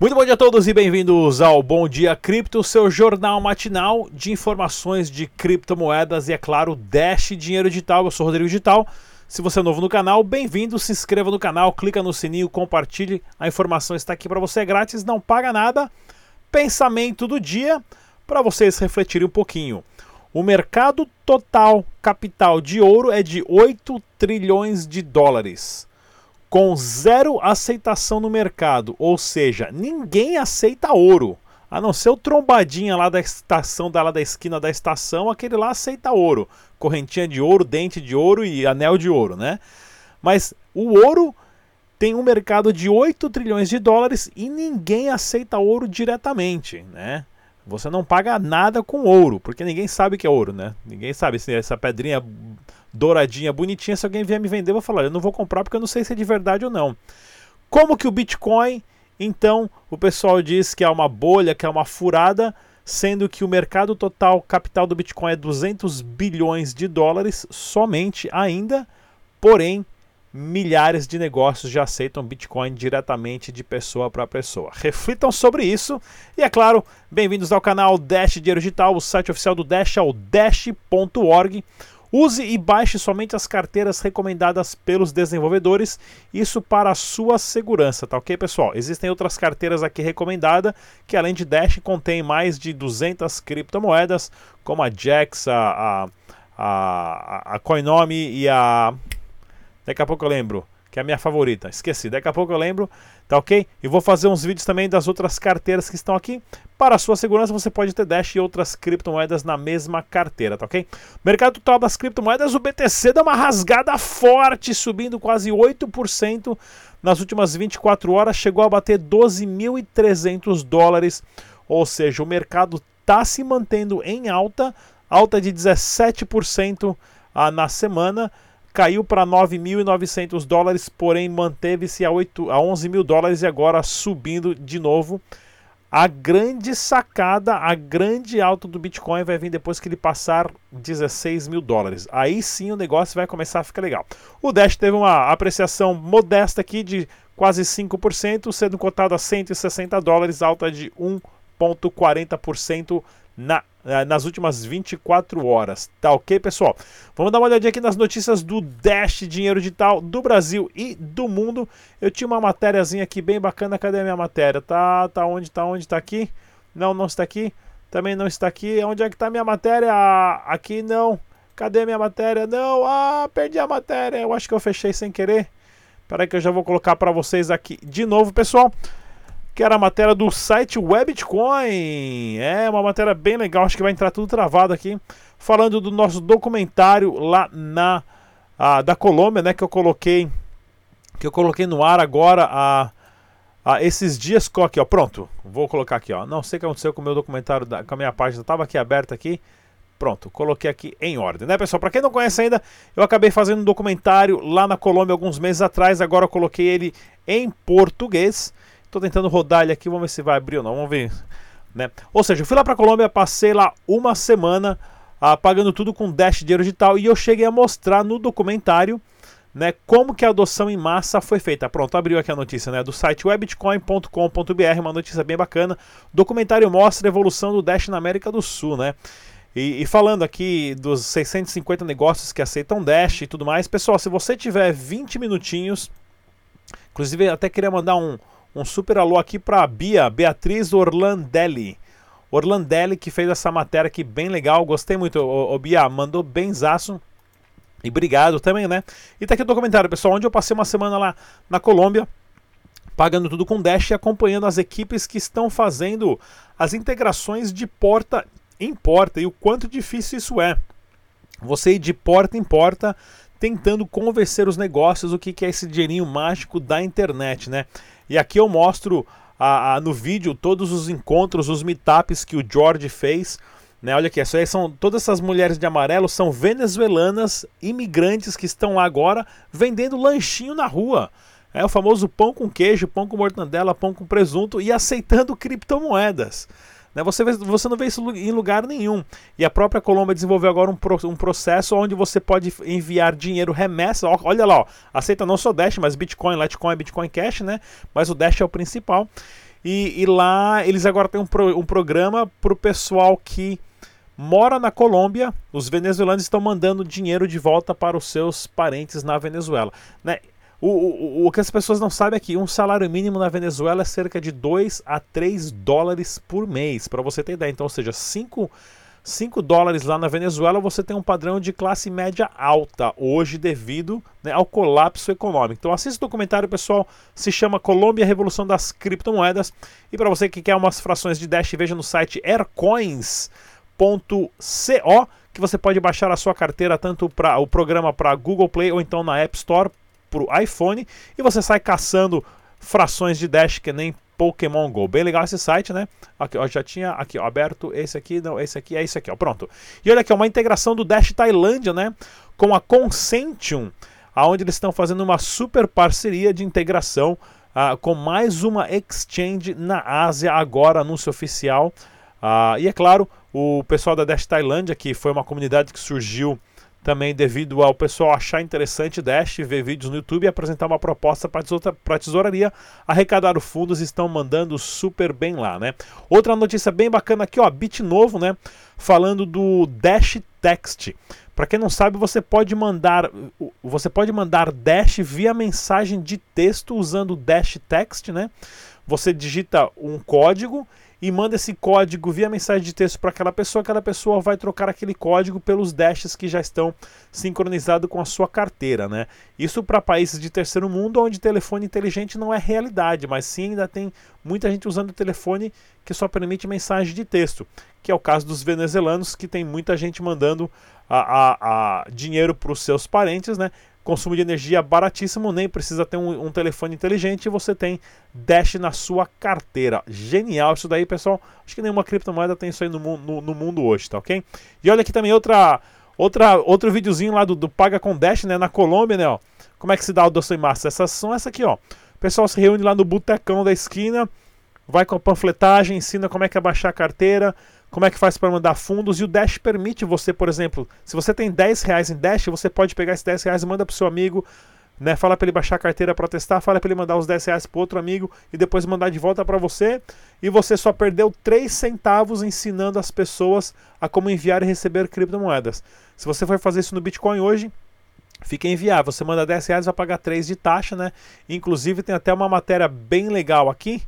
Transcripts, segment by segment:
Muito bom dia a todos e bem-vindos ao Bom Dia Cripto, seu jornal matinal de informações de criptomoedas e, é claro, Dash Dinheiro Digital. Eu sou Rodrigo Digital. Se você é novo no canal, bem-vindo, se inscreva no canal, clica no sininho, compartilhe. A informação está aqui para você, é grátis, não paga nada. Pensamento do dia para vocês refletirem um pouquinho. O mercado total capital de ouro é de 8 trilhões de dólares com zero aceitação no mercado, ou seja, ninguém aceita ouro. A não ser o trombadinha lá da estação, da, lá da esquina da estação, aquele lá aceita ouro. Correntinha de ouro, dente de ouro e anel de ouro, né? Mas o ouro tem um mercado de 8 trilhões de dólares e ninguém aceita ouro diretamente, né? Você não paga nada com ouro, porque ninguém sabe que é ouro, né? Ninguém sabe se essa pedrinha douradinha, bonitinha, se alguém vier me vender, eu vou falar, eu não vou comprar porque eu não sei se é de verdade ou não. Como que o Bitcoin, então, o pessoal diz que é uma bolha, que é uma furada, sendo que o mercado total capital do Bitcoin é 200 bilhões de dólares somente ainda, porém milhares de negócios já aceitam Bitcoin diretamente de pessoa para pessoa. Reflitam sobre isso e, é claro, bem-vindos ao canal Dash Dinheiro Digital. O site oficial do Dash é o dash.org. Use e baixe somente as carteiras recomendadas pelos desenvolvedores, isso para sua segurança, tá ok, pessoal? Existem outras carteiras aqui recomendadas, que além de Dash contém mais de 200 criptomoedas, como a Jax, a, a, a Coinomi e a... Daqui a pouco eu lembro que é a minha favorita. Esqueci, daqui a pouco eu lembro, tá ok? E vou fazer uns vídeos também das outras carteiras que estão aqui. Para a sua segurança, você pode ter Dash e outras criptomoedas na mesma carteira, tá ok? Mercado total das criptomoedas, o BTC dá uma rasgada forte, subindo quase 8% nas últimas 24 horas, chegou a bater 12.300 dólares, ou seja, o mercado está se mantendo em alta, alta de 17% ah, na semana, caiu para 9.900 dólares, porém manteve-se a, 8, a 11 mil dólares e agora subindo de novo. A grande sacada, a grande alta do Bitcoin vai vir depois que ele passar 16 mil dólares. Aí sim o negócio vai começar a ficar legal. O Dash teve uma apreciação modesta aqui de quase 5%, sendo cotado a 160 dólares, alta de 1,40% na nas últimas 24 horas. Tá ok, pessoal? Vamos dar uma olhadinha aqui nas notícias do Dash Dinheiro Digital do Brasil e do mundo. Eu tinha uma matériazinha aqui bem bacana. Cadê a minha matéria? Tá, tá onde? Tá onde? Tá aqui? Não, não está aqui. Também não está aqui. Onde é que tá a minha matéria? Ah, aqui não. Cadê minha matéria? Não. Ah, perdi a matéria. Eu acho que eu fechei sem querer. Espera que eu já vou colocar para vocês aqui de novo, pessoal que era a matéria do site Webitcoin. É uma matéria bem legal, acho que vai entrar tudo travado aqui. Falando do nosso documentário lá na a, da Colômbia, né, que eu coloquei que eu coloquei no ar agora a, a esses dias aqui, ó, pronto. Vou colocar aqui, ó. Não sei o que aconteceu com o meu documentário da, com a minha página, estava aqui aberta aqui. Pronto, coloquei aqui em ordem, né, pessoal? Para quem não conhece ainda, eu acabei fazendo um documentário lá na Colômbia alguns meses atrás, agora eu coloquei ele em português. Tô tentando rodar ele aqui, vamos ver se vai abrir ou não, vamos ver. Né? Ou seja, eu fui lá para Colômbia, passei lá uma semana ah, pagando tudo com Dash dinheiro digital e eu cheguei a mostrar no documentário né, como que a adoção em massa foi feita. Pronto, abriu aqui a notícia né, do site webitcoin.com.br, uma notícia bem bacana. O documentário mostra a evolução do Dash na América do Sul, né? E, e, falando aqui dos 650 negócios que aceitam Dash e tudo mais, pessoal, se você tiver 20 minutinhos, inclusive até queria mandar um, um super alô aqui para Bia, Beatriz Orlandelli. Orlandelli que fez essa matéria aqui bem legal, gostei muito. O, o Bia mandou benzaço. E obrigado também, né? E tá aqui o documentário, pessoal, onde eu passei uma semana lá na Colômbia, pagando tudo com Dash e acompanhando as equipes que estão fazendo as integrações de porta em porta e o quanto difícil isso é. Você ir de porta em porta tentando convencer os negócios o que é esse dinheirinho mágico da internet, né? E aqui eu mostro a, a, no vídeo todos os encontros, os meetups que o George fez. Né, olha aqui, aí são, todas essas mulheres de amarelo são venezuelanas, imigrantes que estão lá agora vendendo lanchinho na rua. É o famoso pão com queijo, pão com mortandela, pão com presunto e aceitando criptomoedas. Né? Você, você não vê isso em lugar nenhum. E a própria Colômbia desenvolveu agora um, pro, um processo onde você pode enviar dinheiro remessa. Olha lá, ó, aceita não só Dash, mas Bitcoin, Litecoin, Bitcoin Cash, né? Mas o Dash é o principal. E, e lá eles agora têm um, pro, um programa para o pessoal que mora na Colômbia. Os venezuelanos estão mandando dinheiro de volta para os seus parentes na Venezuela. Né? O, o, o que as pessoas não sabem é que um salário mínimo na Venezuela é cerca de 2 a 3 dólares por mês, para você ter ideia. Então, ou seja, 5 5 dólares lá na Venezuela, você tem um padrão de classe média alta hoje devido né, ao colapso econômico. Então assista o documentário, pessoal, se chama Colômbia Revolução das Criptomoedas. E para você que quer umas frações de Dash, veja no site aircoins.co que você pode baixar a sua carteira tanto para o programa para Google Play ou então na App Store para o iPhone e você sai caçando frações de Dash que nem Pokémon Go. Bem legal esse site, né? Aqui, ó, já tinha aqui ó, aberto esse aqui, não, esse aqui é esse aqui, ó, pronto. E olha aqui, uma integração do Dash Tailândia, né? Com a Consentium, aonde eles estão fazendo uma super parceria de integração uh, com mais uma exchange na Ásia, agora anúncio oficial. Uh, e é claro, o pessoal da Dash Tailândia, que foi uma comunidade que surgiu também devido ao pessoal achar interessante Dash, ver vídeos no YouTube e apresentar uma proposta para a tesouraria, arrecadar os fundos estão mandando super bem lá, né? Outra notícia bem bacana aqui, ó, Bit novo, né? Falando do Dash Text. Para quem não sabe, você pode mandar você pode mandar Dash via mensagem de texto usando Dash Text, né? Você digita um código e manda esse código via mensagem de texto para aquela pessoa, aquela pessoa vai trocar aquele código pelos dashes que já estão sincronizados com a sua carteira, né? Isso para países de terceiro mundo onde telefone inteligente não é realidade, mas sim ainda tem muita gente usando o telefone que só permite mensagem de texto, que é o caso dos venezuelanos, que tem muita gente mandando a, a, a dinheiro para os seus parentes, né? Consumo de energia baratíssimo, nem precisa ter um, um, telefone inteligente e você tem Dash na sua carteira. Genial isso daí, pessoal. Acho que nenhuma criptomoeda tem isso aí no, no, no mundo hoje, tá ok? E olha aqui também outra, outra, outro videozinho lá do, do, Paga com Dash, né, na Colômbia, né, ó. Como é que se dá o doce em massa? Essas são essa aqui, ó. O pessoal se reúne lá no botecão da esquina, vai com a panfletagem, ensina como é que é baixar a carteira, como é que faz para mandar fundos? E o Dash permite você, por exemplo, se você tem 10 reais em Dash, você pode pegar esses 10 reais e manda para seu amigo, né? Fala para ele baixar a carteira para testar, fala para ele mandar os 10 reais para outro amigo e depois mandar de volta para você. E você só perdeu 3 centavos ensinando as pessoas a como enviar e receber criptomoedas. Se você for fazer isso no Bitcoin hoje, fica enviar. Você manda 10 reais, vai pagar 3 de taxa, né? Inclusive tem até uma matéria bem legal aqui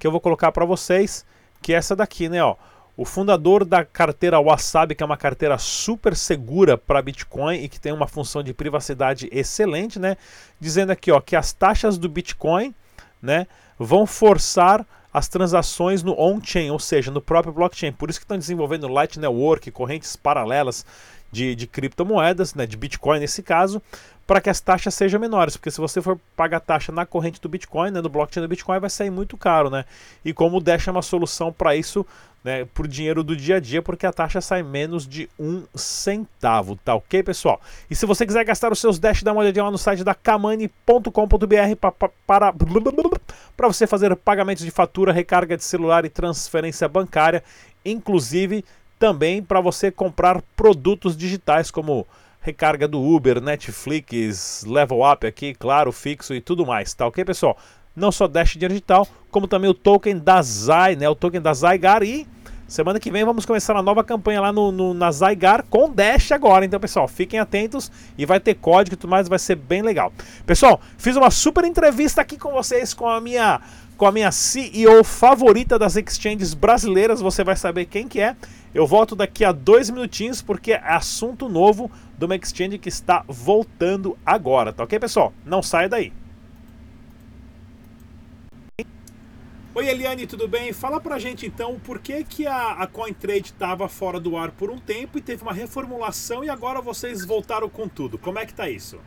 que eu vou colocar para vocês, que é essa daqui, né? Ó o fundador da carteira Wasabi, que é uma carteira super segura para Bitcoin e que tem uma função de privacidade excelente, né? Dizendo aqui, ó, que as taxas do Bitcoin, né, vão forçar as transações no on-chain, ou seja, no próprio blockchain. Por isso que estão desenvolvendo Light Network, correntes paralelas de, de criptomoedas, né, de Bitcoin nesse caso, para que as taxas sejam menores, porque se você for pagar taxa na corrente do Bitcoin, né, no blockchain do Bitcoin, vai sair muito caro, né? E como o Dash é uma solução para isso, né, por dinheiro do dia a dia, porque a taxa sai menos de um centavo, tá ok, pessoal? E se você quiser gastar os seus Dash, dá uma olhadinha lá no site da kamani.com.br para para você fazer pagamentos de fatura, recarga de celular e transferência bancária, inclusive também para você comprar produtos digitais como recarga do Uber, Netflix, Level Up aqui, claro, fixo e tudo mais, tá ok, pessoal? Não só Dash Digital, como também o token da Zai, né? O token da Zygar e semana que vem vamos começar a nova campanha lá no, no, na Zygar com Dash agora. Então, pessoal, fiquem atentos e vai ter código e tudo mais, vai ser bem legal. Pessoal, fiz uma super entrevista aqui com vocês com a minha com a minha CEO favorita das exchanges brasileiras, você vai saber quem que é. Eu volto daqui a dois minutinhos porque é assunto novo de uma exchange que está voltando agora, tá ok, pessoal? Não saia daí. Oi Eliane, tudo bem? Fala pra gente então por que, que a, a CoinTrade estava fora do ar por um tempo e teve uma reformulação e agora vocês voltaram com tudo. Como é que tá isso?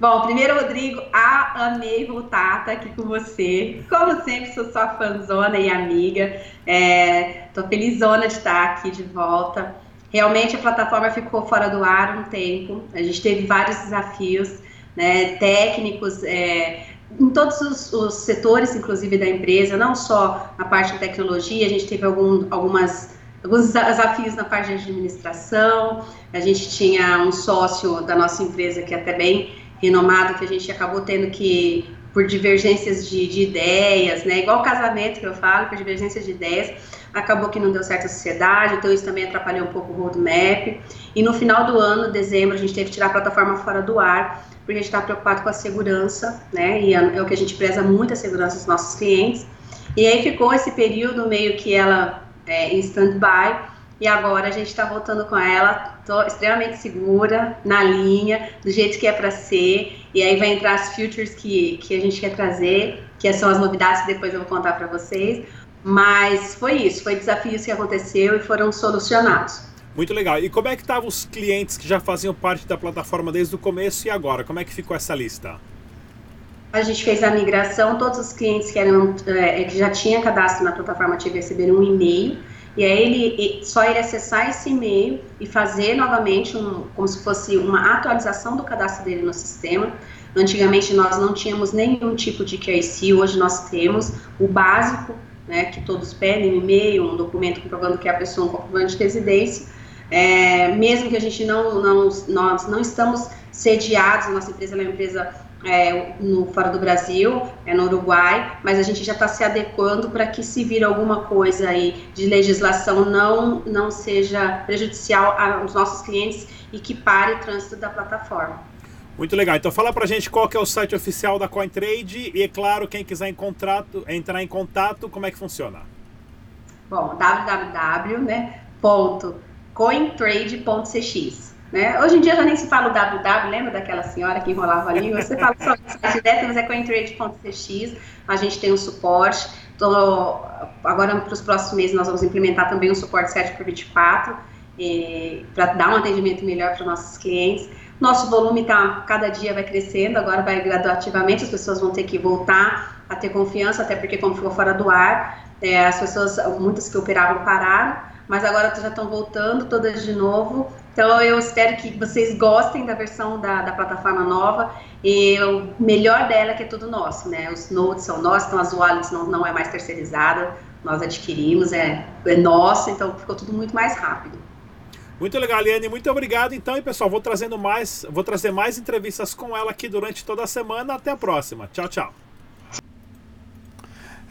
Bom, primeiro, Rodrigo, a, amei voltar, tá aqui com você. Como sempre, sou sua fãzona e amiga. É, tô felizona de estar aqui de volta. Realmente a plataforma ficou fora do ar um tempo. A gente teve vários desafios né, técnicos é, em todos os, os, setores, inclusive da empresa, não só na parte de tecnologia. A gente teve algum, algumas alguns desafios na parte de administração. A gente tinha um sócio da nossa empresa que é até bem renomado que a gente acabou tendo que por divergências de, de, ideias, né? Igual casamento que eu falo, por divergências de ideias, acabou que não deu certo a sociedade, então isso também atrapalhou um pouco o roadmap. E no final do ano, dezembro, a gente teve que tirar a plataforma fora do ar, porque a gente está preocupado com a segurança, né? E é, é o que a gente preza muito a segurança dos nossos clientes. E aí ficou esse período meio que ela é, em stand-by, e agora a gente está voltando com ela, tô extremamente segura, na linha, do jeito que é para ser. E aí vai entrar as features que, que a gente quer trazer, que são as novidades que depois eu vou contar para vocês. Mas foi isso, foi desafios que aconteceu e foram solucionados. Muito legal. E como é que estavam os clientes que já faziam parte da plataforma desde o começo e agora? Como é que ficou essa lista? A gente fez a migração, todos os clientes que, eram, é, que já tinham cadastro na plataforma TIV receberam um e-mail e aí ele só ele acessar esse e-mail e fazer novamente um, como se fosse uma atualização do cadastro dele no sistema. Antigamente nós não tínhamos nenhum tipo de KYC, hoje nós temos o básico, né, que todos pedem, um e-mail, um documento comprovando que é a pessoa um comprovante de residência. É, mesmo que a gente não, não, nós não estamos sediados, nossa empresa é uma empresa é, no, fora do Brasil, é no Uruguai, mas a gente já está se adequando para que se vir alguma coisa aí de legislação não, não seja prejudicial aos nossos clientes e que pare o trânsito da plataforma. Muito legal. Então fala pra gente qual que é o site oficial da CoinTrade e, é claro, quem quiser em contrato, entrar em contato, como é que funciona? Bom, www.cointrade.cx né? Hoje em dia já nem se fala o www, lembra daquela senhora que enrolava a língua? Você fala só o site dela, mas é cointrade.cx, a gente tem um suporte. Tô, agora, para os próximos meses, nós vamos implementar também um suporte 7 por 24 para dar um atendimento melhor para os nossos clientes. Nosso volume tá, cada dia vai crescendo, agora vai gradativamente, as pessoas vão ter que voltar a ter confiança, até porque como ficou fora do ar, é, as pessoas, muitas que operavam pararam, mas agora já estão voltando todas de novo então eu espero que vocês gostem da versão da, da plataforma nova e o melhor dela é que é tudo nosso, né? Os nodes são nossos, então as wallets não, não é mais terceirizada, nós adquirimos, é, é nosso, então ficou tudo muito mais rápido. Muito legal, Aliane, muito obrigado. Então, e pessoal, vou trazendo mais, vou trazer mais entrevistas com ela aqui durante toda a semana. Até a próxima. Tchau, tchau.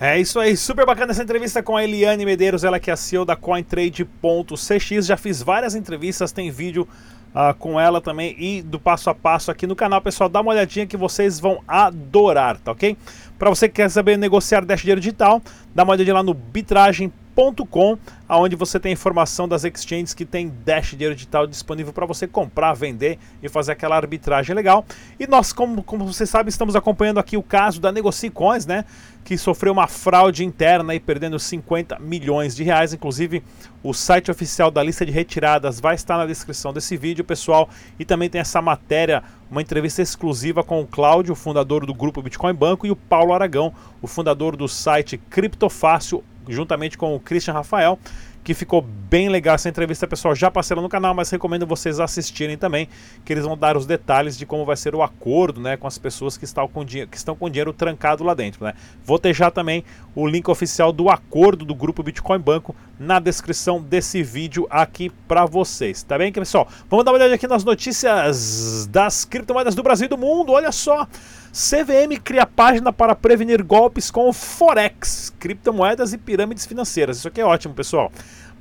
É isso aí, super bacana essa entrevista com a Eliane Medeiros, ela que é a CEO da CoinTrade.cx. Já fiz várias entrevistas, tem vídeo uh, com ela também e do passo a passo aqui no canal. Pessoal, dá uma olhadinha que vocês vão adorar, tá ok? Para você que quer saber negociar Dash Dinheiro Digital, dá uma olhadinha lá no bitragem.com Dash.com, onde você tem informação das exchanges que tem Dash dinheiro digital disponível para você comprar, vender e fazer aquela arbitragem legal. E nós, como, como você sabe, estamos acompanhando aqui o caso da Negocicoins, né? Que sofreu uma fraude interna e perdendo 50 milhões de reais. Inclusive, o site oficial da lista de retiradas vai estar na descrição desse vídeo, pessoal. E também tem essa matéria, uma entrevista exclusiva com o Cláudio, fundador do grupo Bitcoin Banco, e o Paulo Aragão, o fundador do site Criptofácil juntamente com o Christian Rafael, que ficou bem legal essa entrevista, pessoal. Já passei lá no canal, mas recomendo vocês assistirem também, que eles vão dar os detalhes de como vai ser o acordo né, com as pessoas que estão com, que estão com dinheiro trancado lá dentro. Né. Vou deixar também o link oficial do acordo do grupo Bitcoin Banco na descrição desse vídeo aqui para vocês, tá bem, pessoal? Vamos dar uma olhada aqui nas notícias das criptomoedas do Brasil e do mundo. Olha só! CVM cria página para prevenir golpes com Forex, criptomoedas e pirâmides financeiras. Isso aqui é ótimo, pessoal.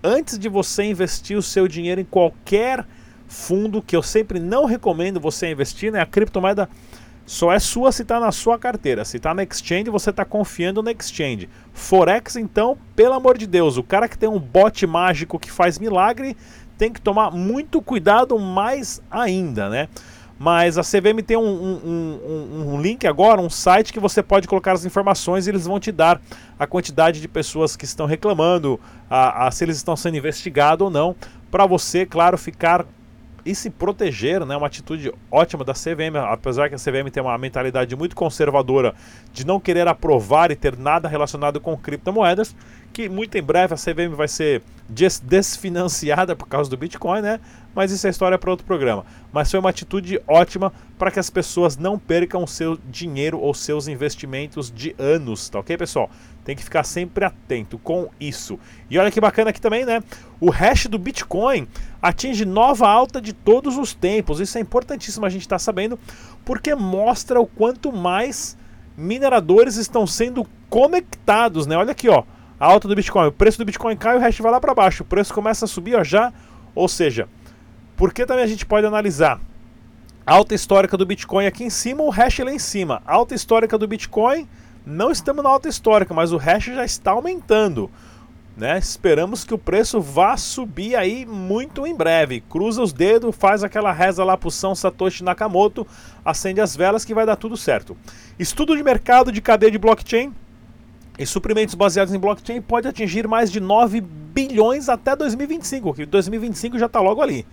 Antes de você investir o seu dinheiro em qualquer fundo, que eu sempre não recomendo você investir, né? A criptomoeda só é sua se está na sua carteira. Se está na exchange, você está confiando na exchange. Forex, então, pelo amor de Deus, o cara que tem um bot mágico que faz milagre tem que tomar muito cuidado mais ainda, né? Mas a CVM tem um, um, um, um, link agora, um site que você pode colocar as informações e eles vão te dar a quantidade de pessoas que estão reclamando, a, a se eles estão sendo investigados ou não, para você, claro, ficar e se proteger, né? Uma atitude ótima da CVM, apesar que a CVM tem uma mentalidade muito conservadora de não querer aprovar e ter nada relacionado com criptomoedas, que muito em breve a CVM vai ser desfinanciada por causa do Bitcoin, né? Mas isso é história para outro programa. Mas foi uma atitude ótima para que as pessoas não percam seu dinheiro ou seus investimentos de anos, tá ok, pessoal? Tem que ficar sempre atento com isso. E olha que bacana aqui também, né? O hash do Bitcoin atinge nova alta de todos os tempos. Isso é importantíssimo a gente estar tá sabendo, porque mostra o quanto mais mineradores estão sendo conectados, né? Olha aqui, ó, a alta do Bitcoin, o preço do Bitcoin cai, o hash vai lá para baixo, o preço começa a subir, ó, já. Ou seja, por que também a gente pode analisar alta histórica do Bitcoin aqui em cima, o hash lá em cima. Alta histórica do Bitcoin, não estamos na alta histórica, mas o hash já está aumentando. Né? Esperamos que o preço vá subir aí muito em breve. Cruza os dedos, faz aquela reza lá pro São Satoshi Nakamoto, acende as velas que vai dar tudo certo. Estudo de mercado de cadeia de blockchain e suprimentos baseados em blockchain pode atingir mais de 9 bilhões até 2025, que 2025 já está logo ali,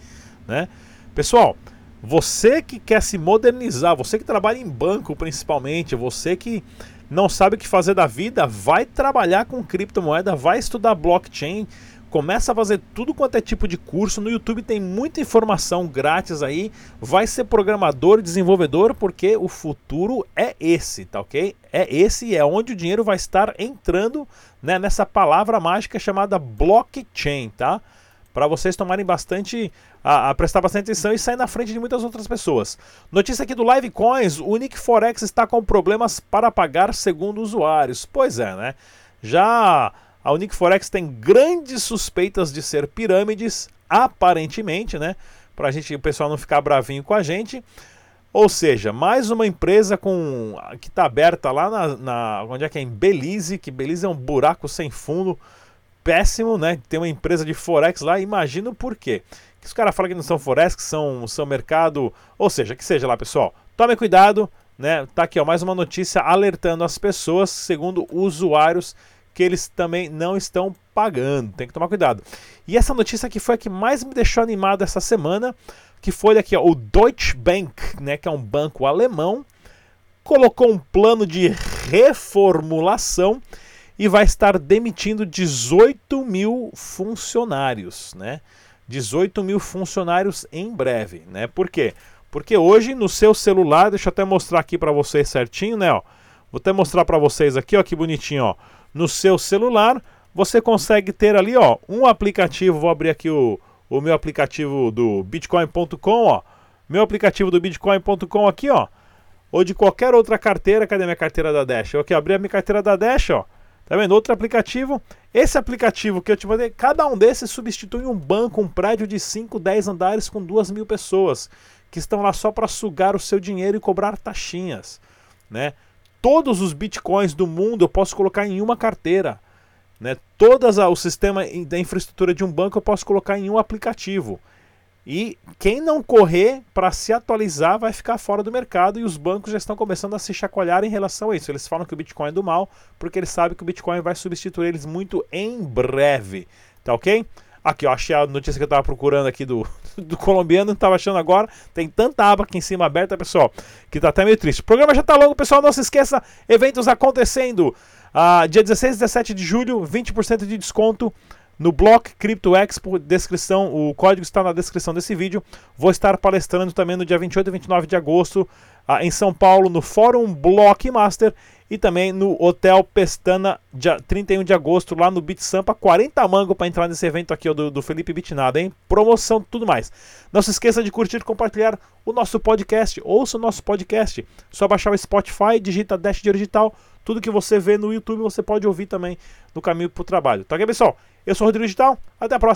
né? Pessoal, você que quer se modernizar, você que trabalha em banco principalmente, você que não sabe o que fazer da vida, vai trabalhar com criptomoeda, vai estudar blockchain, começa a fazer tudo quanto é tipo de curso. No YouTube tem muita informação grátis aí. Vai ser programador desenvolvedor porque o futuro é esse, tá ok? É esse e é onde o dinheiro vai estar entrando né, nessa palavra mágica chamada blockchain, tá? Para vocês tomarem bastante, a, a, prestar bastante atenção e sair na frente de muitas outras pessoas. Notícia aqui do Live Coins, o Nick Forex está com problemas para pagar segundo usuários. Pois é, né? Já a Unique Forex tem grandes suspeitas de ser pirâmides, aparentemente, né? Para a gente, o pessoal não ficar bravinho com a gente. Ou seja, mais uma empresa com que está aberta lá na, na, onde é que é em Belize, que Belize é um buraco sem fundo péssimo, né? Tem uma empresa de Forex lá, imagino por quê. Que os caras falam que não são Forex, que são, são mercado. Ou seja, que seja lá, pessoal. Tome cuidado, né? Tá aqui, ó, mais uma notícia alertando as pessoas, segundo usuários, que eles também não estão pagando. Tem que tomar cuidado. E essa notícia aqui foi a que mais me deixou animado essa semana, que foi aqui, ó, o Deutsche Bank, né? Que é um banco alemão, colocou um plano de reformulação e vai estar demitindo 18 mil funcionários, né? 18 mil funcionários em breve, né? Por quê? Porque hoje no seu celular, deixa eu até mostrar aqui para vocês certinho, né? Ó, vou até mostrar para vocês aqui, ó, que bonitinho, ó. No seu celular, você consegue ter ali, ó, um aplicativo. Vou abrir aqui o, o meu aplicativo do Bitcoin.com, ó. Meu aplicativo do Bitcoin.com aqui, ó. Ou de qualquer outra carteira. Cadê minha carteira da Dash? Eu aqui abri a minha carteira da Dash, ó. Tá vendo? Outro aplicativo. Esse aplicativo que eu te mandei, cada um desses substitui um banco, um prédio de 5, 10 andares com 2 mil pessoas que estão lá só para sugar o seu dinheiro e cobrar taxinhas. Né? Todos os bitcoins do mundo eu posso colocar em uma carteira. Né? Todas o sistema da infraestrutura de um banco eu posso colocar em um aplicativo. E quem não correr para se atualizar vai ficar fora do mercado e os bancos já estão começando a se chacoalhar em relação a isso. Eles falam que o Bitcoin é do mal porque eles sabem que o Bitcoin vai substituir eles muito em breve. Tá ok? Aqui, ó, achei a notícia que eu estava procurando aqui do, do colombiano, não estava achando agora. Tem tanta aba aqui em cima aberta, pessoal, que tá até meio triste. O programa já está longo, pessoal. Não se esqueça, eventos acontecendo. Ah, dia 16 e 17 de julho, 20% de desconto no Block Crypto Expo, descrição, o código está na descrição desse vídeo. Vou estar palestrando também no dia 28 e 29 de agosto ah, em São Paulo, no Fórum Blockmaster e também no Hotel Pestana, dia 31 de agosto, lá no Beat Sampa. 40 mango para entrar nesse evento aqui ó, do, do Felipe Bitnada, hein? Promoção, tudo mais. Não se esqueça de curtir e compartilhar o nosso podcast. Ouça o nosso podcast. Só baixar o Spotify, digita Dash Digital. Tudo que você vê no YouTube você pode ouvir também no caminho para o trabalho. Tá ok, pessoal? Eu sou Rodrigo Digital. Até a próxima.